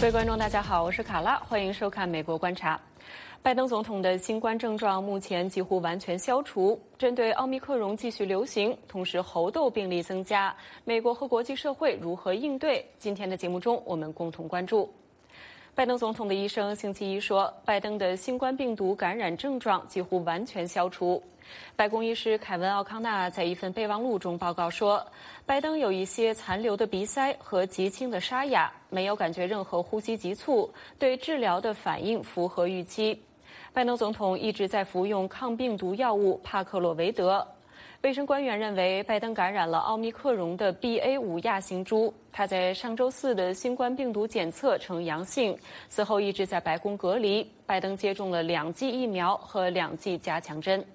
各位观众，大家好，我是卡拉，欢迎收看《美国观察》。拜登总统的新冠症状目前几乎完全消除。针对奥密克戎继续流行，同时猴痘病例增加，美国和国际社会如何应对？今天的节目中，我们共同关注。拜登总统的医生星期一说，拜登的新冠病毒感染症状几乎完全消除。白宫医师凯文·奥康纳在一份备忘录中报告说，拜登有一些残留的鼻塞和极轻的沙哑，没有感觉任何呼吸急促，对治疗的反应符合预期。拜登总统一直在服用抗病毒药物帕克洛维德。卫生官员认为，拜登感染了奥密克戎的 BA 五亚型株。他在上周四的新冠病毒检测呈阳性，此后一直在白宫隔离。拜登接种了两剂疫苗和两剂加强针。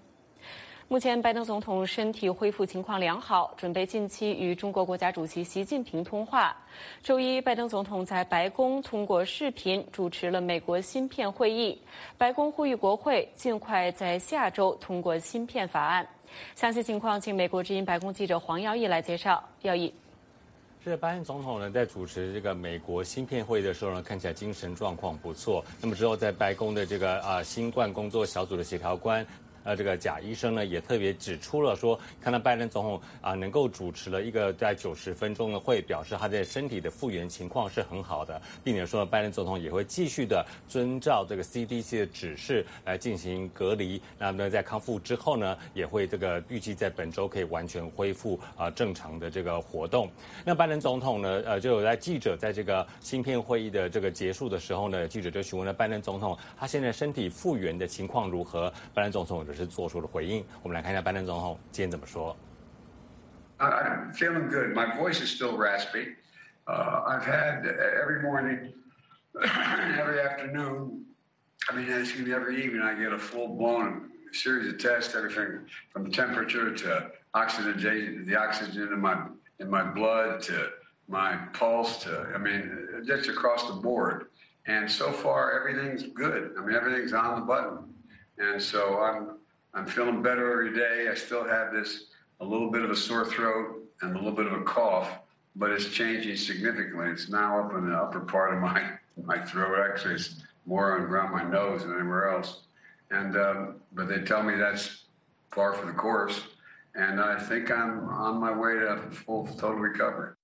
目前，拜登总统身体恢复情况良好，准备近期与中国国家主席习近平通话。周一，拜登总统在白宫通过视频主持了美国芯片会议。白宫呼吁国会尽快在下周通过芯片法案。详细情况，请美国之音白宫记者黄耀义来介绍。耀义，是拜登总统呢，在主持这个美国芯片会议的时候呢，看起来精神状况不错。那么之后，在白宫的这个啊新冠工作小组的协调官。呃，这个贾医生呢也特别指出了说，看到拜登总统啊能够主持了一个在九十分钟的会，表示他的身体的复原情况是很好的，并且说拜登总统也会继续的遵照这个 CDC 的指示来进行隔离。那么在康复之后呢，也会这个预计在本周可以完全恢复啊正常的这个活动。那拜登总统呢，呃，就有在记者在这个芯片会议的这个结束的时候呢，记者就询问了拜登总统，他现在身体复原的情况如何？拜登总统。是做出了回应。我们来看一下拜登总统今天怎么说。I'm feeling good. My voice is still raspy. Uh, I've had every morning, every afternoon. I mean, excuse me, every evening I get a full blown series of tests, everything from temperature to oxygen, the oxygen in my in my blood to my pulse to, I mean, just across the board. And so far, everything's good. I mean, everything's on the button. And so I'm I'm feeling better every day. I still have this a little bit of a sore throat and a little bit of a cough, but it's changing significantly. It's now up in the upper part of my my throat. Actually, it's more around my nose than anywhere else. And um, but they tell me that's far for the course, and I think I'm on my way to full total recovery.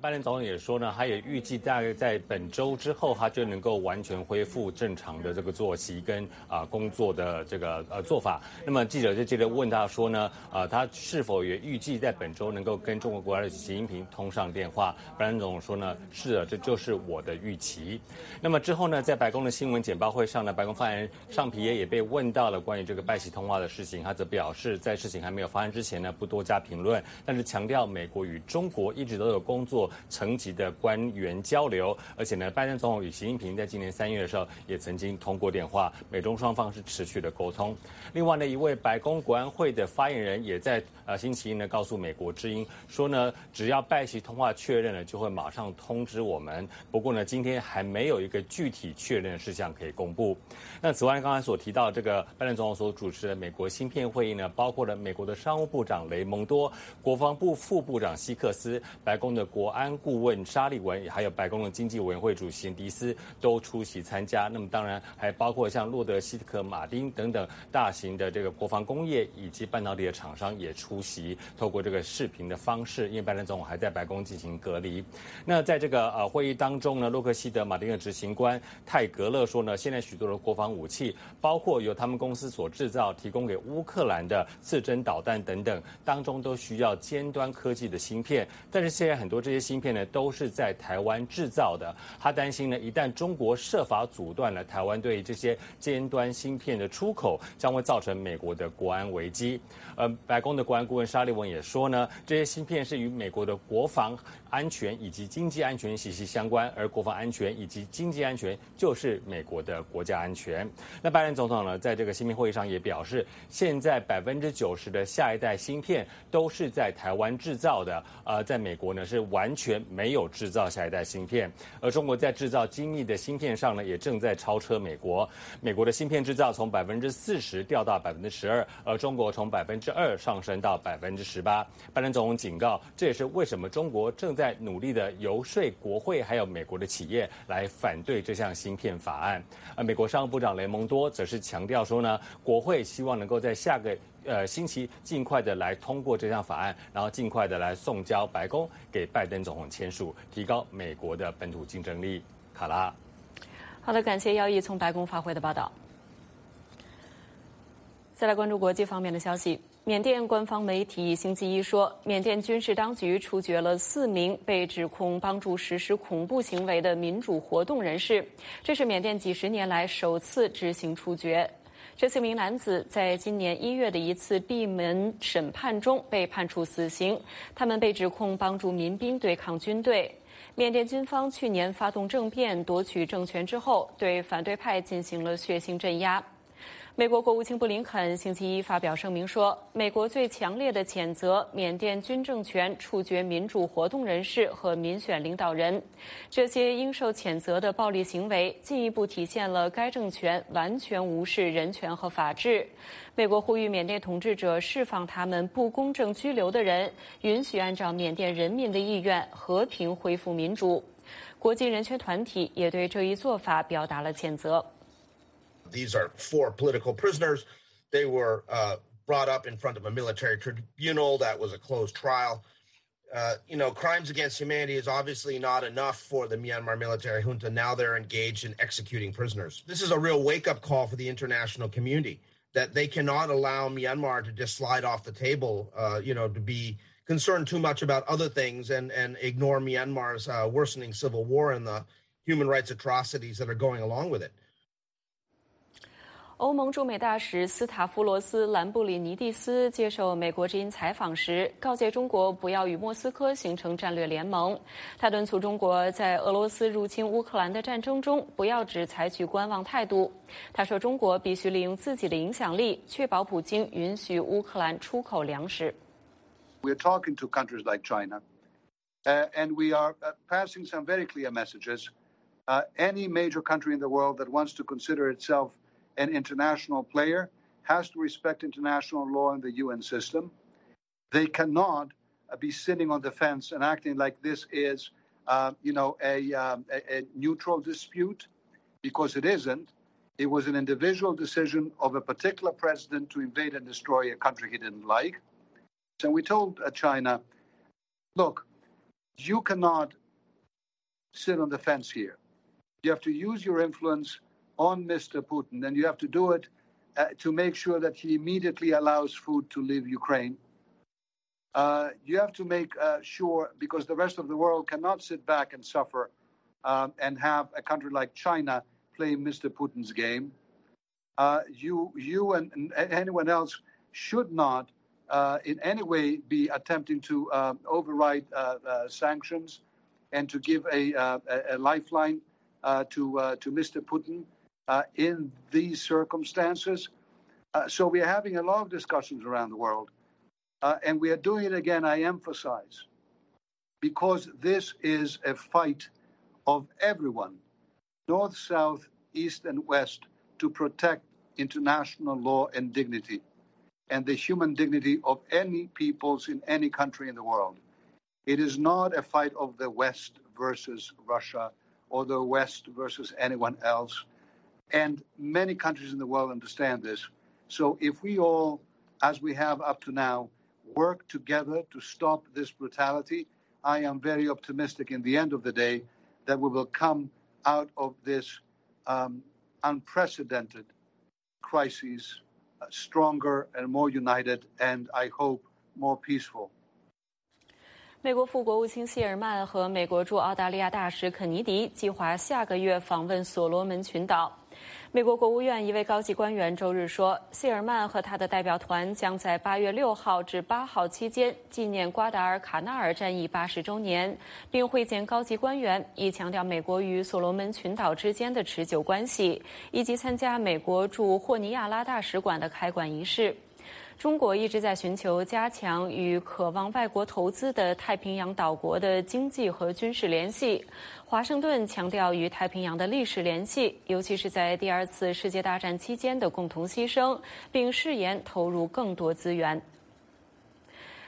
拜登总统也说呢，他也预计大概在本周之后，他就能够完全恢复正常的这个作息跟啊工作的这个呃做法。那么记者就接着问他说呢，啊他是否也预计在本周能够跟中国国家的习近平通上电话？拜登总统说呢，是的，这就是我的预期。那么之后呢，在白宫的新闻简报会上呢，白宫发言人尚皮耶也被问到了关于这个拜习通话的事情，他则表示，在事情还没有发生之前呢，不多加评论，但是强调美国与中国一直都有工作。层级的官员交流，而且呢，拜登总统与习近平在今年三月的时候也曾经通过电话，美中双方是持续的沟通。另外呢，一位白宫国安会的发言人也在呃星期一呢告诉美国之音说呢，只要拜习通话确认了，就会马上通知我们。不过呢，今天还没有一个具体确认的事项可以公布。那此外，刚才所提到这个拜登总统所主持的美国芯片会议呢，包括了美国的商务部长雷蒙多、国防部副部长希克斯、白宫的国安顾问沙利文，还有白宫的经济委员会主席迪斯都出席参加。那么当然还包括像洛德希特克、马丁等等大型的这个国防工业以及半导体的厂商也出席，透过这个视频的方式，因为拜登总统还在白宫进行隔离。那在这个呃会议当中呢，洛克希德马丁的执行官泰格勒说呢，现在许多的国防武器，包括由他们公司所制造、提供给乌克兰的刺针导弹等等，当中都需要尖端科技的芯片。但是现在很多这些芯片呢，都是在台湾制造的。他担心呢，一旦中国设法阻断了台湾对这些尖端芯片的出口，将会造成美国的国安危机。呃，白宫的国安顾问沙利文也说呢，这些芯片是与美国的国防安全以及经济安全息息相关，而国防安全以及经济安全就是美国的国家安全。那拜登总统呢，在这个芯片会议上也表示，现在百分之九十的下一代芯片都是在台湾制造的，呃，在美国呢是完全没有制造下一代芯片，而中国在制造精密的芯片上呢，也正在超车美国。美国的芯片制造从百分之四十掉到百分之十二，而中国从百分之二上升到百分之十八。拜登总统警告，这也是为什么中国正在努力的游说国会还有美国的企业来反对这项芯片法案。而美国商务部长雷蒙多则是强调说呢，国会希望能够在下个呃星期尽快的来通过这项法案，然后尽快的来送交白宫给拜登总统签署，提高美国的本土竞争力。卡拉，好的，感谢姚毅从白宫发回的报道。再来关注国际方面的消息。缅甸官方媒体星期一说，缅甸军事当局处决了四名被指控帮助实施恐怖行为的民主活动人士，这是缅甸几十年来首次执行处决。这四名男子在今年一月的一次闭门审判中被判处死刑，他们被指控帮助民兵对抗军队。缅甸军方去年发动政变夺取政权之后，对反对派进行了血腥镇压。美国国务卿布林肯星期一发表声明说，美国最强烈的谴责缅甸军政权处决民主活动人士和民选领导人，这些应受谴责的暴力行为进一步体现了该政权完全无视人权和法治。美国呼吁缅甸统治者释放他们不公正拘留的人，允许按照缅甸人民的意愿和平恢复民主。国际人权团体也对这一做法表达了谴责。These are four political prisoners. They were uh, brought up in front of a military tribunal. That was a closed trial. Uh, you know, crimes against humanity is obviously not enough for the Myanmar military junta. Now they're engaged in executing prisoners. This is a real wake up call for the international community that they cannot allow Myanmar to just slide off the table, uh, you know, to be concerned too much about other things and, and ignore Myanmar's uh, worsening civil war and the human rights atrocities that are going along with it. 欧盟驻美大使斯塔夫罗斯·兰布里尼蒂斯接受美国之音采访时，告诫中国不要与莫斯科形成战略联盟。他敦促中国在俄罗斯入侵乌克兰的战争中不要只采取观望态度。他说，中国必须利用自己的影响力，确保普京允许乌克兰出口粮食。We're talking to countries like China, and we are passing some very clear messages. Any major country in the world that wants to consider itself an international player has to respect international law and the UN system. They cannot uh, be sitting on the fence and acting like this is, uh, you know, a, um, a, a, neutral dispute, because it isn't. It was an individual decision of a particular president to invade and destroy a country he didn't like. So we told uh, China, look, you cannot sit on the fence here. You have to use your influence on Mr. Putin, and you have to do it uh, to make sure that he immediately allows food to leave Ukraine. Uh, you have to make uh, sure, because the rest of the world cannot sit back and suffer um, and have a country like China play Mr. Putin's game. Uh, you, you and, and, anyone else should not uh, in any way be attempting to um, override uh, sanctions and to give a, a, lifeline to, to Mr. Putin in these circumstances. Uh, so we are having a lot of discussions around the world. Uh, and we are doing it again, I emphasize, because this is a fight of everyone, North, South, East, and West, to protect international law and dignity and the human dignity of any peoples in any country in the world. It is not a fight of the West versus Russia or the West versus anyone else. And many countries in the world understand this. So if we all, as we have up to now, work together to stop this brutality, I am very optimistic in the end of the day that we will come out of this um, unprecedented crisis uh, stronger and more united, and I hope more peaceful. 美国副国务卿谢尔曼和美国驻澳大利亚大使肯尼迪计划下个月访问所罗门群岛。 美国国务院一位高级官员周日说，谢尔曼和他的代表团将在八月六号至八号期间纪念瓜达尔卡纳尔战役八十周年，并会见高级官员，以强调美国与所罗门群岛之间的持久关系，以及参加美国驻霍尼亚拉大使馆的开馆仪式。中国一直在寻求加强与渴望外国投资的太平洋岛国的经济和军事联系。华盛顿强调与太平洋的历史联系，尤其是在第二次世界大战期间的共同牺牲，并誓言投入更多资源。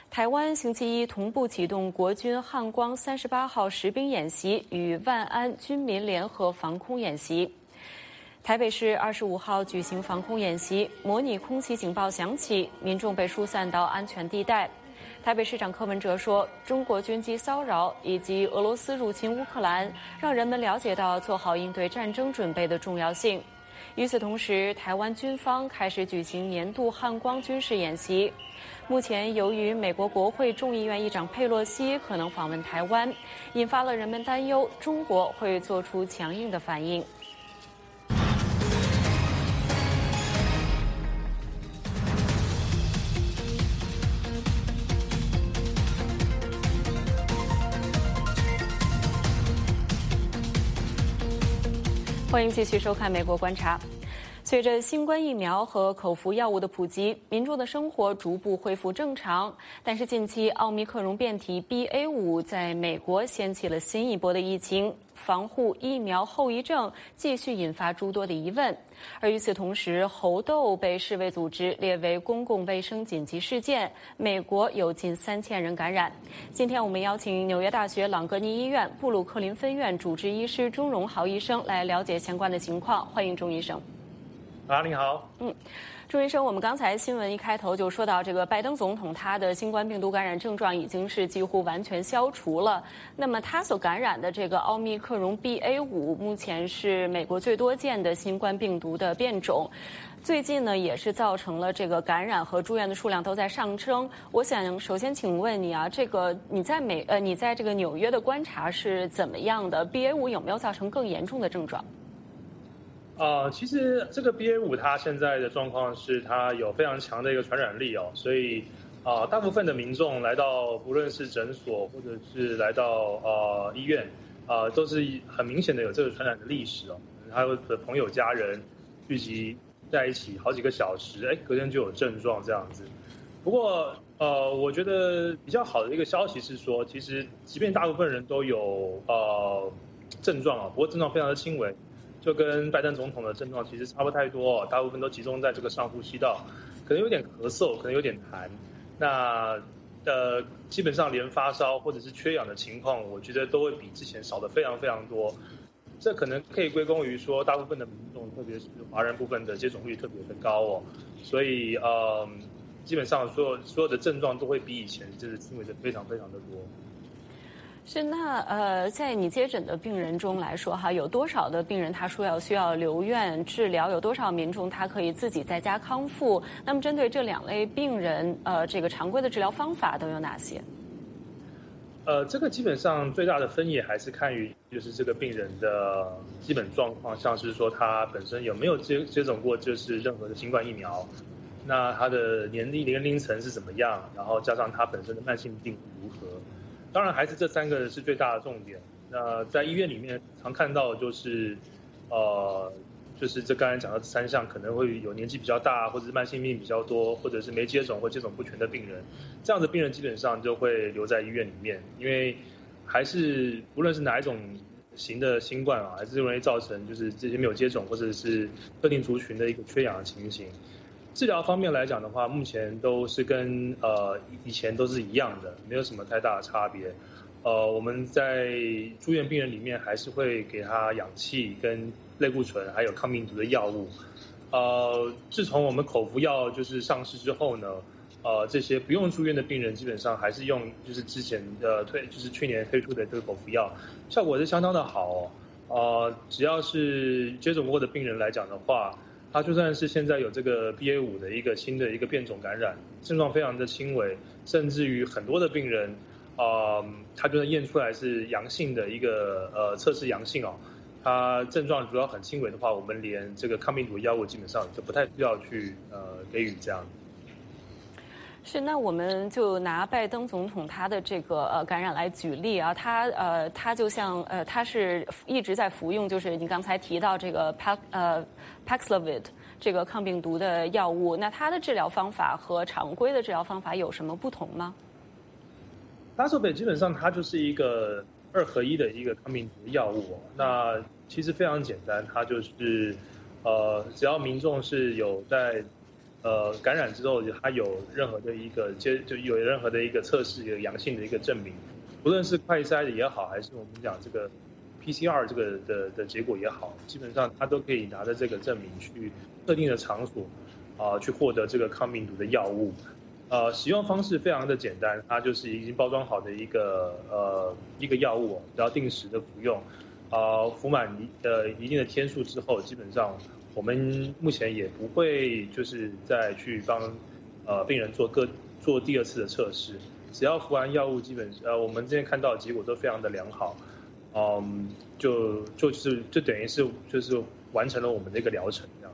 台湾星期一同步启动国军汉光三十八号实兵演习与万安军民联合防空演习。台北市二十五号举行防空演习，模拟空袭警报响起，民众被疏散到安全地带。台北市长柯文哲说：“中国军机骚扰以及俄罗斯入侵乌克兰，让人们了解到做好应对战争准备的重要性。”与此同时，台湾军方开始举行年度汉光军事演习。目前，由于美国国会众议院议长佩洛西可能访问台湾，引发了人们担忧，中国会做出强硬的反应。欢迎继续收看《美国观察》。随着新冠疫苗和口服药物的普及，民众的生活逐步恢复正常。但是，近期奥密克戎变体 BA.5 在美国掀起了新一波的疫情，防护疫苗后遗症继续引发诸多的疑问。而与此同时，猴痘被世卫组织列为公共卫生紧急事件，美国有近三千人感染。今天，我们邀请纽约大学朗格尼医院布鲁克林分院主治医师钟荣豪医生来了解相关的情况。欢迎钟医生。啊，你好。嗯，朱医生，我们刚才新闻一开头就说到，这个拜登总统他的新冠病毒感染症状已经是几乎完全消除了。那么他所感染的这个奥密克戎 BA 五，目前是美国最多见的新冠病毒的变种。最近呢，也是造成了这个感染和住院的数量都在上升。我想首先请问你啊，这个你在美呃，你在这个纽约的观察是怎么样的？BA 五有没有造成更严重的症状？呃，其实这个 BA 五它现在的状况是它有非常强的一个传染力哦，所以啊，大部分的民众来到不论是诊所或者是来到呃医院啊，都是很明显的有这个传染的历史哦，还有的朋友家人聚集在一起好几个小时，哎，隔天就有症状这样子。不过呃，我觉得比较好的一个消息是说，其实即便大部分人都有呃症状啊，不过症状非常的轻微。就跟拜登总统的症状其实差不太多，大部分都集中在这个上呼吸道，可能有点咳嗽，可能有点痰。那呃，基本上连发烧或者是缺氧的情况，我觉得都会比之前少的非常非常多。这可能可以归功于说，大部分的民众，特别是华人部分的接种率特别的高哦，所以呃，基本上所有所有的症状都会比以前就是轻微的非常非常的多。是那呃，在你接诊的病人中来说哈，有多少的病人他说要需要留院治疗？有多少民众他可以自己在家康复？那么针对这两类病人，呃，这个常规的治疗方法都有哪些？呃，这个基本上最大的分野还是看于就是这个病人的基本状况，像是说他本身有没有接接种过就是任何的新冠疫苗，那他的年龄年龄层是怎么样？然后加上他本身的慢性病如何？当然，还是这三个是最大的重点。那在医院里面常看到就是，呃，就是这刚才讲的三项，可能会有年纪比较大，或者是慢性病比较多，或者是没接种或接种不全的病人。这样的病人基本上就会留在医院里面，因为还是不论是哪一种型的新冠啊，还是容易造成就是这些没有接种或者是特定族群的一个缺氧的情形。治疗方面来讲的话，目前都是跟呃以前都是一样的，没有什么太大的差别。呃，我们在住院病人里面还是会给他氧气、跟类固醇，还有抗病毒的药物。呃，自从我们口服药就是上市之后呢，呃，这些不用住院的病人基本上还是用就是之前的推就是去年推出的这个口服药，效果是相当的好。呃，只要是接种过的病人来讲的话。他就算是现在有这个 BA 五的一个新的一个变种感染，症状非常的轻微，甚至于很多的病人，啊，他就算验出来是阳性的一个呃测试阳性哦，他症状主要很轻微的话，我们连这个抗病毒药物基本上就不太需要去呃给予这样。是，那我们就拿拜登总统他的这个呃感染来举例啊，他呃他就像呃他是一直在服用，就是你刚才提到这个 Pax 呃 Paxlovid 这个抗病毒的药物，那他的治疗方法和常规的治疗方法有什么不同吗？Paxlovid 基本上它就是一个二合一的一个抗病毒药物，那其实非常简单，它就是呃只要民众是有在。呃感染之后他有任何的一个接就有任何的一个测试有阳性的一个证明，无论是快筛的也好，还是我们讲这个 PCR 这个的的结果也好，基本上他都可以拿着这个证明去特定的场所啊去获得这个抗病毒的药物。呃，使用方式非常的简单，它就是已经包装好的一个呃一个药物，只要定时的服用，啊，服满一呃一定的天数之后，基本上我们目前也不会就是再去帮呃病人做各做第二次的测试，只要服完药物，基本呃我们今天看到的结果都非常的良好，嗯，就就是就等于是就是完成了我们的一个疗程。这样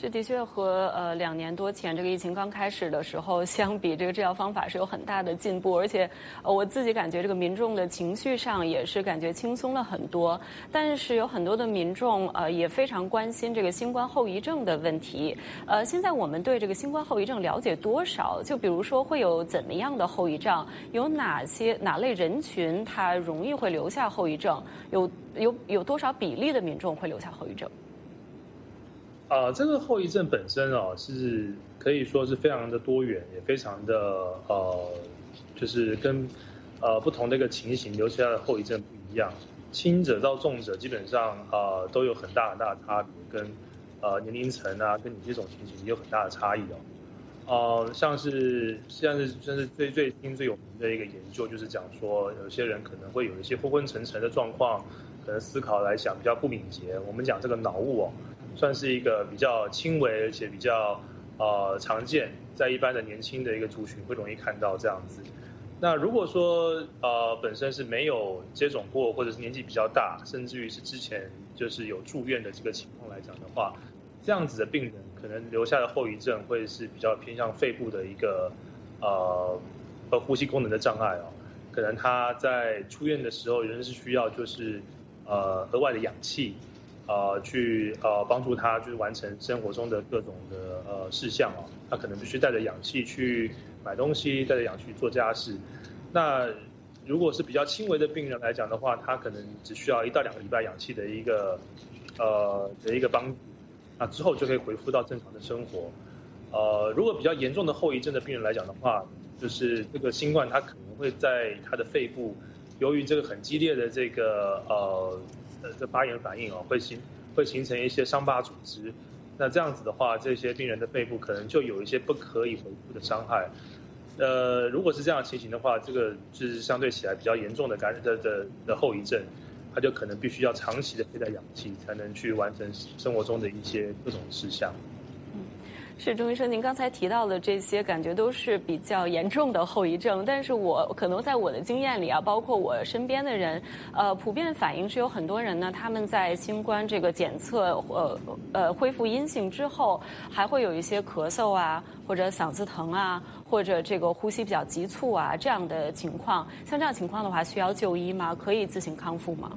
这的确和呃两年多前这个疫情刚开始的时候相比，这个治疗方法是有很大的进步，而且呃我自己感觉这个民众的情绪上也是感觉轻松了很多。但是有很多的民众呃也非常关心这个新冠后遗症的问题。呃，现在我们对这个新冠后遗症了解多少？就比如说会有怎么样的后遗症？有哪些哪类人群他容易会留下后遗症？有有有多少比例的民众会留下后遗症？啊，这个后遗症本身哦，是可以说是非常的多元，也非常的呃，就是跟呃不同的一个情形留下的后遗症不一样。轻者到重者，基本上呃都有很大很大的差别，跟呃年龄层啊，跟你这种情形也有很大的差异哦。呃，像是像是像是最最新最有名的一个研究，就是讲说有些人可能会有一些昏昏沉沉的状况，可能思考来想比较不敏捷。我们讲这个脑雾哦。算是一个比较轻微而且比较呃常见，在一般的年轻的一个族群会容易看到这样子。那如果说呃本身是没有接种过，或者是年纪比较大，甚至于是之前就是有住院的这个情况来讲的话，这样子的病人可能留下的后遗症会是比较偏向肺部的一个呃和呼吸功能的障碍哦，可能他在出院的时候仍是需要就是呃额外的氧气。呃，去呃帮助他，就是完成生活中的各种的呃事项哦。他可能必须带着氧气去买东西，带着氧气做家事。那如果是比较轻微的病人来讲的话，他可能只需要一到两个礼拜氧气的一个呃的一个帮助，那之后就可以恢复到正常的生活。呃，如果比较严重的后遗症的病人来讲的话，就是这个新冠它可能会在他的肺部，由于这个很激烈的这个呃。呃，这发炎反应哦，会形会形成一些伤疤组织，那这样子的话，这些病人的肺部可能就有一些不可以恢复的伤害。呃，如果是这样情形的话，这个就是相对起来比较严重的感染的的的后遗症，他就可能必须要长期的佩戴氧气，才能去完成生活中的一些各种事项。是钟医生，您刚才提到的这些，感觉都是比较严重的后遗症。但是我可能在我的经验里啊，包括我身边的人，呃，普遍反映是有很多人呢，他们在新冠这个检测呃呃恢复阴性之后，还会有一些咳嗽啊，或者嗓子疼啊，或者这个呼吸比较急促啊这样的情况。像这样情况的话，需要就医吗？可以自行康复吗？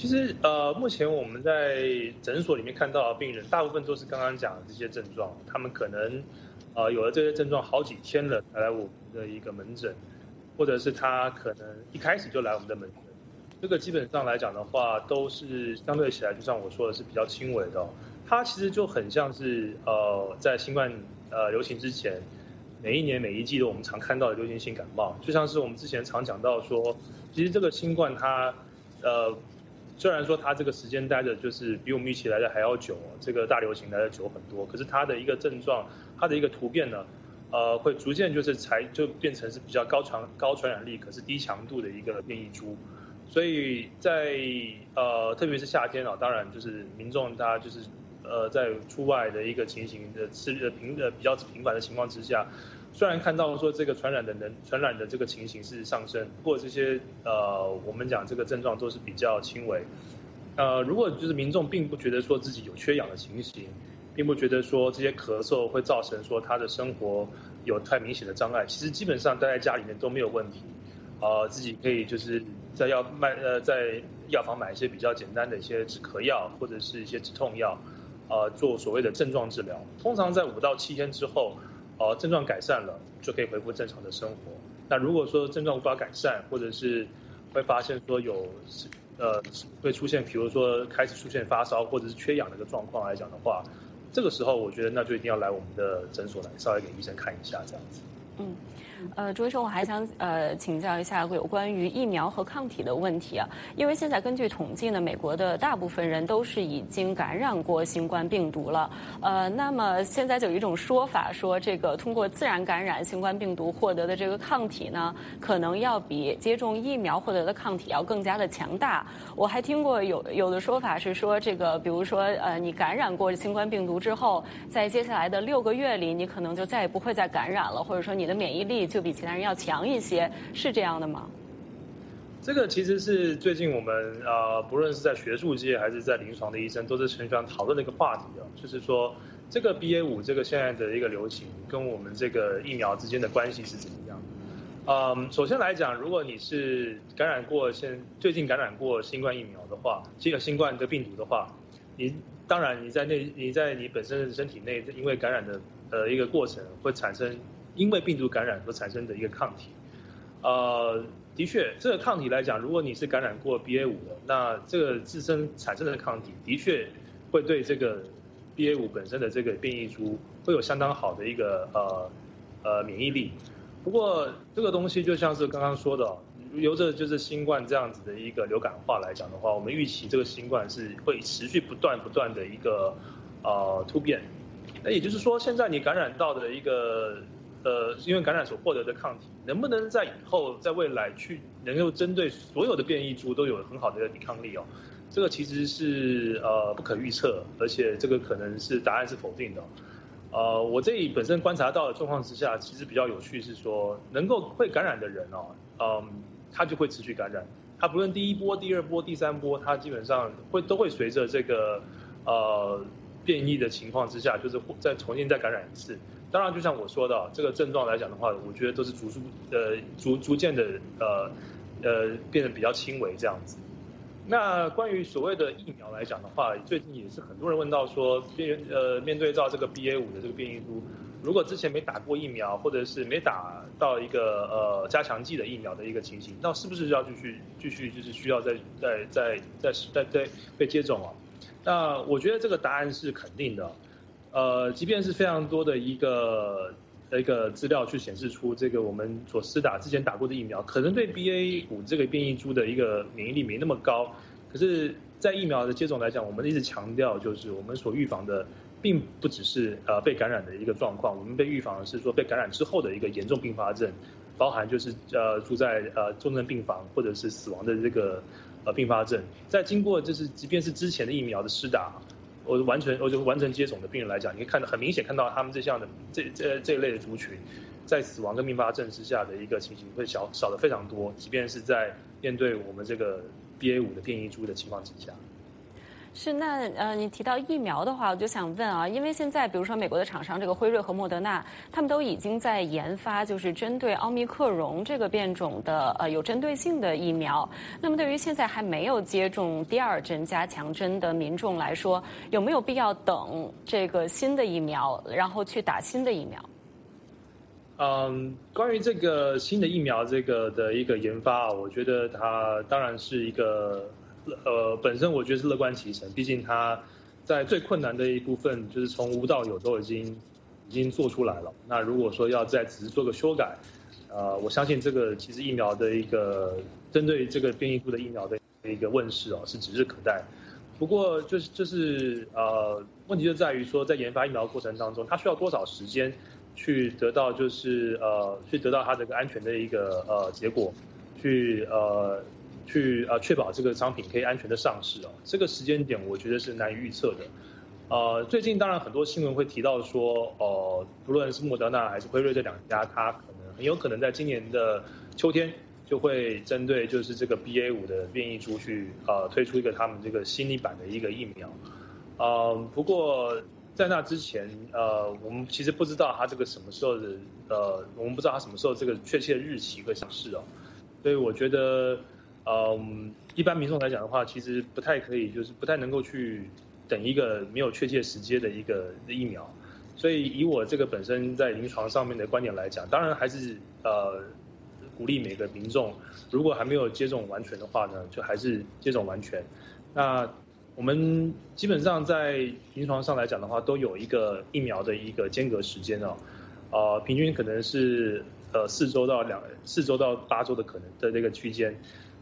其实，呃，目前我们在诊所里面看到的病人，大部分都是刚刚讲的这些症状。他们可能，呃，有了这些症状好几天了才来我们的一个门诊，或者是他可能一开始就来我们的门诊。这个基本上来讲的话，都是相对起来，就像我说的是比较轻微的。它其实就很像是，呃，在新冠呃流行之前，每一年每一季度我们常看到的流行性感冒，就像是我们之前常讲到说，其实这个新冠它，呃。虽然说它这个时间待的就是比我们预期来的还要久，这个大流行来的久很多，可是它的一个症状，它的一个突变呢，呃，会逐渐就是才就变成是比较高传高传染力，可是低强度的一个变异株，所以在呃特别是夏天啊，当然就是民众他就是呃在出外的一个情形的次的频的比较频繁的情况之下。虽然看到说这个传染的能传染的这个情形是上升，不过这些呃我们讲这个症状都是比较轻微。呃，如果就是民众并不觉得说自己有缺氧的情形，并不觉得说这些咳嗽会造成说他的生活有太明显的障碍，其实基本上待在家里面都没有问题。呃，自己可以就是在药卖呃在药房买一些比较简单的一些止咳药或者是一些止痛药，呃做所谓的症状治疗。通常在五到七天之后。哦，症状改善了就可以恢复正常的生活。那如果说症状无法改善，或者是会发现说有呃会出现，比如说开始出现发烧或者是缺氧的一个状况来讲的话，这个时候我觉得那就一定要来我们的诊所来稍微给医生看一下这样子。嗯。呃，朱医生，我还想呃请教一下有关于疫苗和抗体的问题啊，因为现在根据统计呢，美国的大部分人都是已经感染过新冠病毒了。呃，那么现在就有一种说法说，这个通过自然感染新冠病毒获得的这个抗体呢，可能要比接种疫苗获得的抗体要更加的强大。我还听过有有的说法是说，这个比如说呃，你感染过新冠病毒之后，在接下来的六个月里，你可能就再也不会再感染了，或者说你的免疫力。就比其他人要强一些，是这样的吗？这个其实是最近我们呃，不论是在学术界还是在临床的医生，都是常常讨论的一个话题哦，就是说这个 BA 五这个现在的一个流行跟我们这个疫苗之间的关系是怎么样？嗯，首先来讲，如果你是感染过现最近感染过新冠疫苗的话，这个新冠的病毒的话，你当然你在内你在你本身身体内，因为感染的呃一个过程会产生。因为病毒感染所产生的一个抗体，呃，的确，这个抗体来讲，如果你是感染过 BA 五的，那这个自身产生的抗体的确会对这个 BA 五本身的这个变异株会有相当好的一个呃呃免疫力。不过这个东西就像是刚刚说的，由着就是新冠这样子的一个流感化来讲的话，我们预期这个新冠是会持续不断不断的一个呃突变。那也就是说，现在你感染到的一个。呃，因为感染所获得的抗体，能不能在以后在未来去能够针对所有的变异株都有很好的抵抗力哦？这个其实是呃不可预测，而且这个可能是答案是否定的。呃，我这里本身观察到的状况之下，其实比较有趣是说，能够会感染的人哦，嗯，他就会持续感染，他不论第一波、第二波、第三波，他基本上会都会随着这个呃变异的情况之下，就是再重新再感染一次。当然，就像我说的，这个症状来讲的话，我觉得都是逐逐呃逐逐渐的呃呃变得比较轻微这样子。那关于所谓的疫苗来讲的话，最近也是很多人问到说，面呃面对到这个 BA 五的这个变异株，如果之前没打过疫苗，或者是没打到一个呃加强剂的疫苗的一个情形，那是不是要继续继续就是需要再再再再再再被接种啊？那我觉得这个答案是肯定的。呃，即便是非常多的一个一个资料去显示出这个我们所施打之前打过的疫苗，可能对 BA 五这个变异株的一个免疫力没那么高，可是，在疫苗的接种来讲，我们一直强调就是我们所预防的，并不只是呃被感染的一个状况，我们被预防的是说被感染之后的一个严重并发症，包含就是呃住在呃重症病房或者是死亡的这个呃并发症，在经过就是即便是之前的疫苗的施打。我完全，我就完成接种的病人来讲，你可以看到很明显看到他们这项的这这这一类的族群，在死亡跟并发症之下的一个情形会小少的非常多，即便是在面对我们这个 BA 五的变异株的情况之下。是那呃，你提到疫苗的话，我就想问啊，因为现在比如说美国的厂商这个辉瑞和莫德纳，他们都已经在研发就是针对奥密克戎这个变种的呃有针对性的疫苗。那么对于现在还没有接种第二针加强针的民众来说，有没有必要等这个新的疫苗，然后去打新的疫苗？嗯，关于这个新的疫苗这个的一个研发，我觉得它当然是一个。呃，本身我觉得是乐观其成，毕竟它在最困难的一部分，就是从无到有都已经已经做出来了。那如果说要再只是做个修改，呃，我相信这个其实疫苗的一个针对这个变异株的疫苗的一个问世哦，是指日可待。不过就是就是呃，问题就在于说，在研发疫苗过程当中，它需要多少时间去得到就是呃去得到它这个安全的一个呃结果，去呃。去呃确保这个商品可以安全的上市哦，这个时间点我觉得是难以预测的。呃，最近当然很多新闻会提到说，呃，不论是莫德纳还是辉瑞这两家，它可能很有可能在今年的秋天就会针对就是这个 BA 五的变异株去呃推出一个他们这个新一版的一个疫苗。呃，不过在那之前，呃，我们其实不知道它这个什么时候的，呃，我们不知道它什么时候这个确切日期会上市哦，所以我觉得。嗯，一般民众来讲的话，其实不太可以，就是不太能够去等一个没有确切时间的一个疫苗。所以以我这个本身在临床上面的观点来讲，当然还是呃鼓励每个民众，如果还没有接种完全的话呢，就还是接种完全。那我们基本上在临床上来讲的话，都有一个疫苗的一个间隔时间哦，呃，平均可能是呃四周到两四周到八周的可能的这个区间，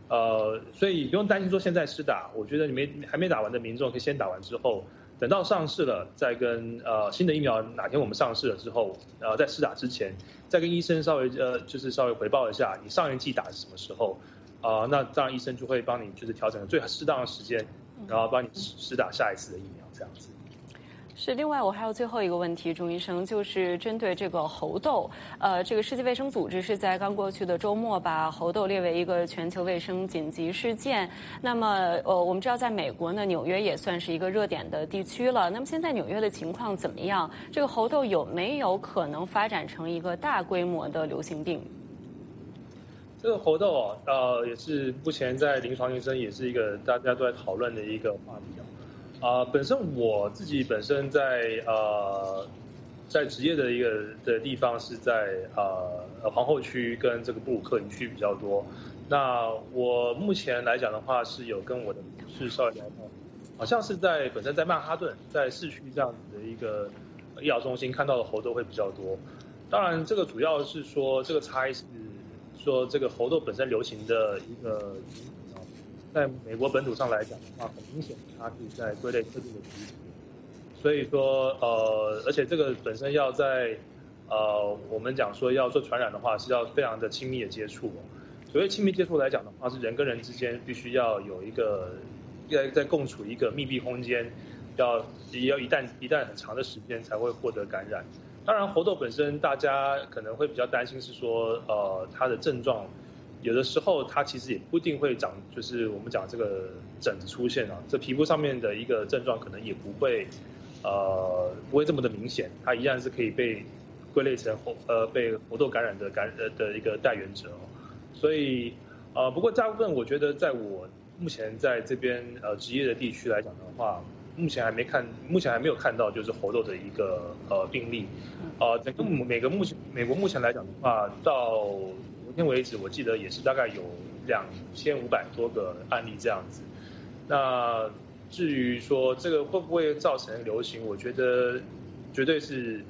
呃，所以不用担心说现在施打，我觉得你没还没打完的民众可以先打完之后，等到上市了再跟呃新的疫苗哪天我们上市了之后，呃在施打之前，再跟医生稍微呃就是稍微回报一下你上一季打是什么时候，啊，那当然医生就会帮你就是调整最适当的时间。然后帮你施打下一次的疫苗，这样子。是，另外我还有最后一个问题，钟医生，就是针对这个猴痘，呃，这个世界卫生组织是在刚过去的周末把猴痘列为一个全球卫生紧急事件。那么，呃，我们知道在美国呢，纽约也算是一个热点的地区了。那么现在纽约的情况怎么样？这个猴痘有没有可能发展成一个大规模的流行病？这个猴痘啊呃，也是目前在临床医生也是一个大家都在讨论的一个话题啊。啊，本身我自己本身在呃，在职业的一个的地方是在呃皇后区跟这个布鲁克林区比较多。那我目前来讲的话，是有跟我的同事稍微聊到，好像是在本身在曼哈顿在市区这样子的一个医疗中心看到的猴痘会比较多。当然，这个主要是说这个差异是。说这个猴痘本身流行的一个，在美国本土上来讲的话，很明显它是在归类特定的族群，所以说呃，而且这个本身要在呃，我们讲说要做传染的话，是要非常的亲密的接触。所谓亲密接触来讲的话，是人跟人之间必须要有一个在在共处一个密闭空间，要要一旦一旦很长的时间才会获得感染。当然，猴痘本身大家可能会比较担心，是说，呃，它的症状有的时候它其实也不一定会长，就是我们讲这个疹子出现啊，这皮肤上面的一个症状可能也不会，呃，不会这么的明显，它一样是可以被归类成猴，呃，被猴痘感染的感呃的一个带源者哦。所以，呃，不过大部分我觉得在我目前在这边呃职业的地区来讲的话。目前还没看，目前还没有看到就是猴痘的一个呃病例，呃，整个每个目前美国目前来讲的话，到昨天为止，我记得也是大概有两千五百多个案例这样子。那至于说这个会不会造成流行，我觉得绝对是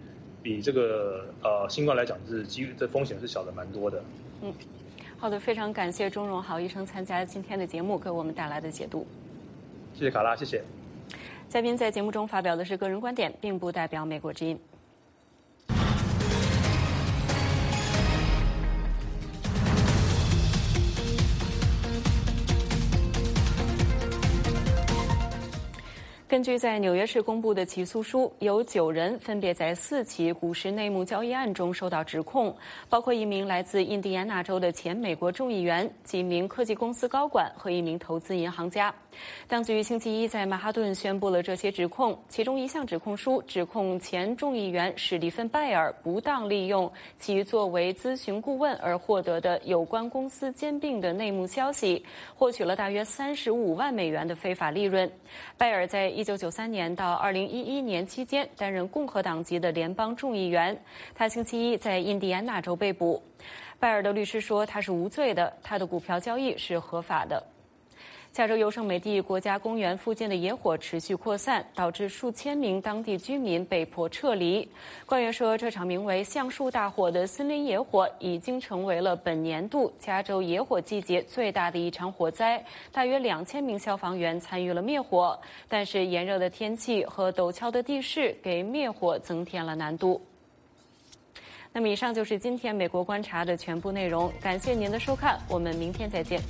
比这个呃新冠来讲是机的风险是小的蛮多的。嗯，好的，非常感谢钟荣豪医生参加今天的节目，给我们带来的解读。谢谢卡拉，谢谢。嘉宾在节目中发表的是个人观点，并不代表美国之音。根据在纽约市公布的起诉书，有九人分别在四起股市内幕交易案中受到指控，包括一名来自印第安纳州的前美国众议员、几名科技公司高管和一名投资银行家。当局星期一在曼哈顿宣布了这些指控，其中一项指控书指控前众议员史蒂芬·拜尔不当利用其作为咨询顾问而获得的有关公司兼并的内幕消息，获取了大约三十五万美元的非法利润。拜尔在一九九三年到二零一一年期间担任共和党籍的联邦众议员。他星期一在印第安纳州被捕。拜尔的律师说他是无罪的，他的股票交易是合法的。加州优胜美地国家公园附近的野火持续扩散，导致数千名当地居民被迫撤离。官员说，这场名为“橡树大火”的森林野火已经成为了本年度加州野火季节最大的一场火灾。大约两千名消防员参与了灭火，但是炎热的天气和陡峭的地势给灭火增添了难度。那么，以上就是今天美国观察的全部内容。感谢您的收看，我们明天再见。